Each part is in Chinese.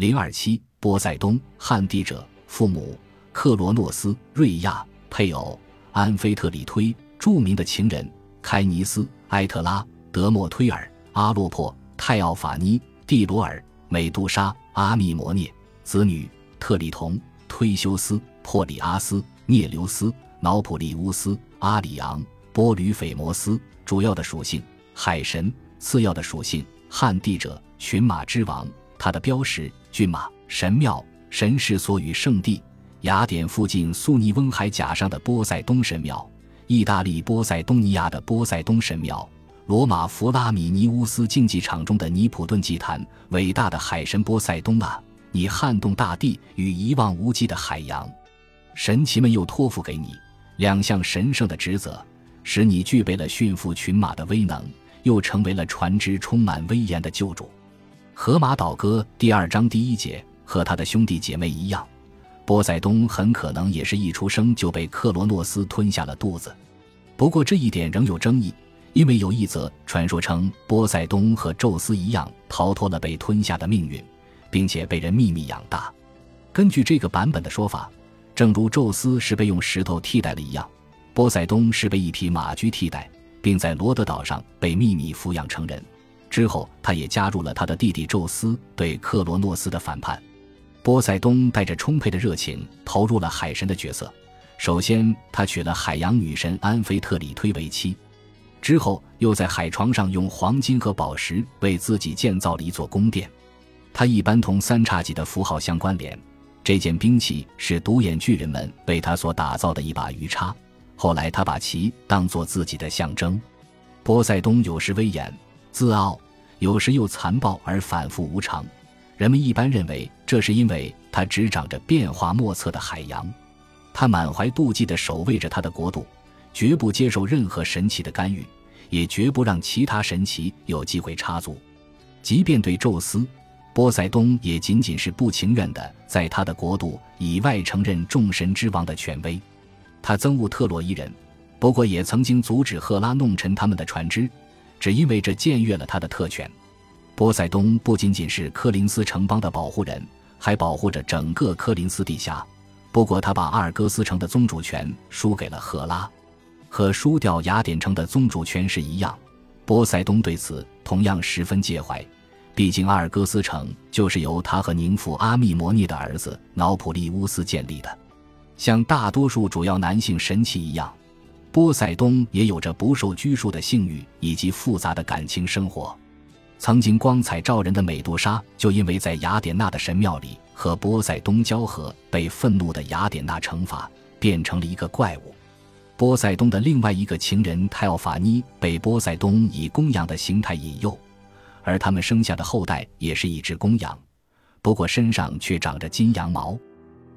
零二七，波塞冬，汉地者，父母克罗诺斯、瑞亚，配偶安菲特里忒，著名的情人开尼斯、埃特拉、德莫忒尔、阿洛珀、泰奥法尼、蒂罗尔、美杜莎、阿密摩涅，子女特里同、忒修斯、珀里阿斯、涅留斯、瑙普利乌斯、阿里昂、波吕斐摩斯。主要的属性海神，次要的属性汉地者，群马之王。他的标识：骏马。神庙，神是所与圣地雅典附近苏尼翁海甲上的波塞冬神庙，意大利波塞冬尼亚的波塞冬神庙，罗马弗拉米尼乌斯竞技场中的尼普顿祭坛。伟大的海神波塞冬啊，你撼动大地与一望无际的海洋，神奇们又托付给你两项神圣的职责，使你具备了驯服群马的威能，又成为了船只充满威严的救主。《荷马岛歌》第二章第一节，和他的兄弟姐妹一样，波塞冬很可能也是一出生就被克罗诺斯吞下了肚子。不过这一点仍有争议，因为有一则传说称波塞冬和宙斯一样逃脱了被吞下的命运，并且被人秘密养大。根据这个版本的说法，正如宙斯是被用石头替代了一样，波塞冬是被一匹马驹替代，并在罗德岛上被秘密抚养成人。之后，他也加入了他的弟弟宙斯对克罗诺斯的反叛。波塞冬带着充沛的热情投入了海神的角色。首先，他娶了海洋女神安菲特里忒为妻，之后又在海床上用黄金和宝石为自己建造了一座宫殿。他一般同三叉戟的符号相关联。这件兵器是独眼巨人们为他所打造的一把鱼叉。后来，他把其当作自己的象征。波塞冬有时威严。自傲，有时又残暴而反复无常。人们一般认为，这是因为他执掌着变化莫测的海洋。他满怀妒忌地守卫着他的国度，绝不接受任何神奇的干预，也绝不让其他神奇有机会插足。即便对宙斯，波塞冬也仅仅是不情愿地在他的国度以外承认众神之王的权威。他憎恶特洛伊人，不过也曾经阻止赫拉弄沉他们的船只。只因为这僭越了他的特权，波塞冬不仅仅是科林斯城邦的保护人，还保护着整个科林斯地下。不过，他把阿尔戈斯城的宗主权输给了赫拉，和输掉雅典城的宗主权是一样。波塞冬对此同样十分介怀，毕竟阿尔戈斯城就是由他和宁父阿密摩涅的儿子瑙普利乌斯建立的。像大多数主要男性神奇一样。波塞冬也有着不受拘束的性欲以及复杂的感情生活。曾经光彩照人的美杜莎，就因为在雅典娜的神庙里和波塞冬交合，被愤怒的雅典娜惩罚，变成了一个怪物。波塞冬的另外一个情人泰奥法妮被波塞冬以公羊的形态引诱，而他们生下的后代也是一只公羊，不过身上却长着金羊毛。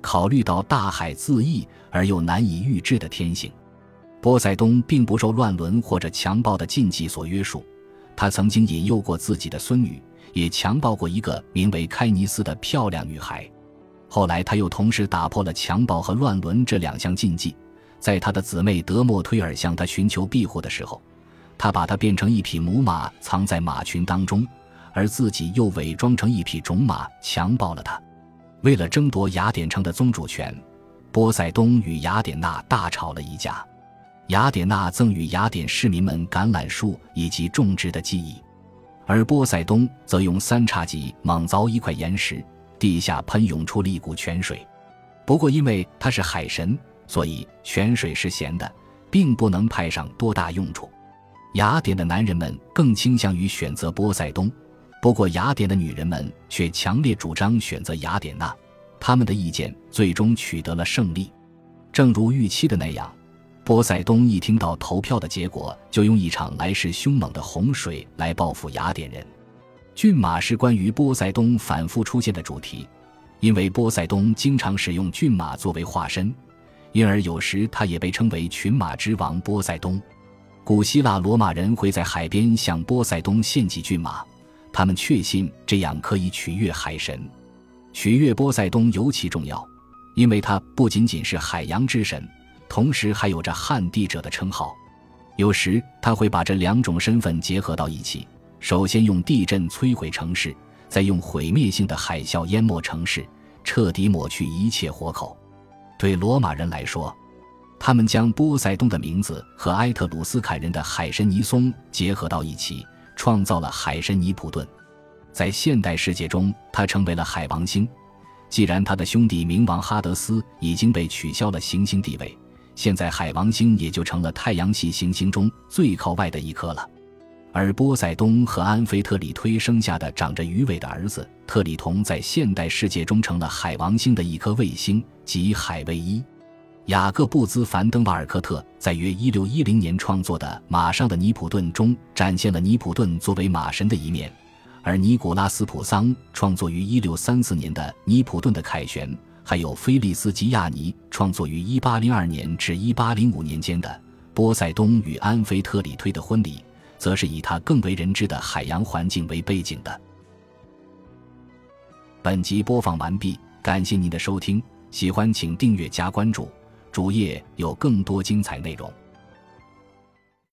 考虑到大海恣意而又难以预知的天性。波塞冬并不受乱伦或者强暴的禁忌所约束，他曾经引诱过自己的孙女，也强暴过一个名为开尼斯的漂亮女孩。后来，他又同时打破了强暴和乱伦这两项禁忌。在他的姊妹德莫忒尔向他寻求庇护的时候，他把她变成一匹母马，藏在马群当中，而自己又伪装成一匹种马，强暴了她。为了争夺雅典城的宗主权，波塞冬与雅典娜大吵了一架。雅典娜赠予雅典市民们橄榄树以及种植的记忆，而波塞冬则用三叉戟猛凿一块岩石，地下喷涌出了一股泉水。不过，因为他是海神，所以泉水是咸的，并不能派上多大用处。雅典的男人们更倾向于选择波塞冬，不过雅典的女人们却强烈主张选择雅典娜。他们的意见最终取得了胜利，正如预期的那样。波塞冬一听到投票的结果，就用一场来势凶猛的洪水来报复雅典人。骏马是关于波塞冬反复出现的主题，因为波塞冬经常使用骏马作为化身，因而有时他也被称为群马之王波塞冬。古希腊罗马人会在海边向波塞冬献祭骏马，他们确信这样可以取悦海神。取悦波塞冬尤其重要，因为他不仅仅是海洋之神。同时还有着旱地者的称号，有时他会把这两种身份结合到一起。首先用地震摧毁城市，再用毁灭性的海啸淹没城市，彻底抹去一切活口。对罗马人来说，他们将波塞冬的名字和埃特鲁斯凯人的海神尼松结合到一起，创造了海神尼普顿。在现代世界中，他成为了海王星。既然他的兄弟冥王哈德斯已经被取消了行星地位，现在海王星也就成了太阳系行星中最靠外的一颗了。而波塞冬和安菲特里忒生下的长着鱼尾的儿子特里同，在现代世界中成了海王星的一颗卫星，即海卫一。雅各布兹·凡登瓦尔科特在约1610年创作的《马上的尼普顿》中，展现了尼普顿作为马神的一面；而尼古拉斯·普桑创作于1634年的《尼普顿的凯旋》，还有菲利斯·吉亚尼创作于1802年至1805年间的《波塞冬与安菲特里推的婚礼》。则是以他更为人知的海洋环境为背景的。本集播放完毕，感谢您的收听，喜欢请订阅加关注，主页有更多精彩内容。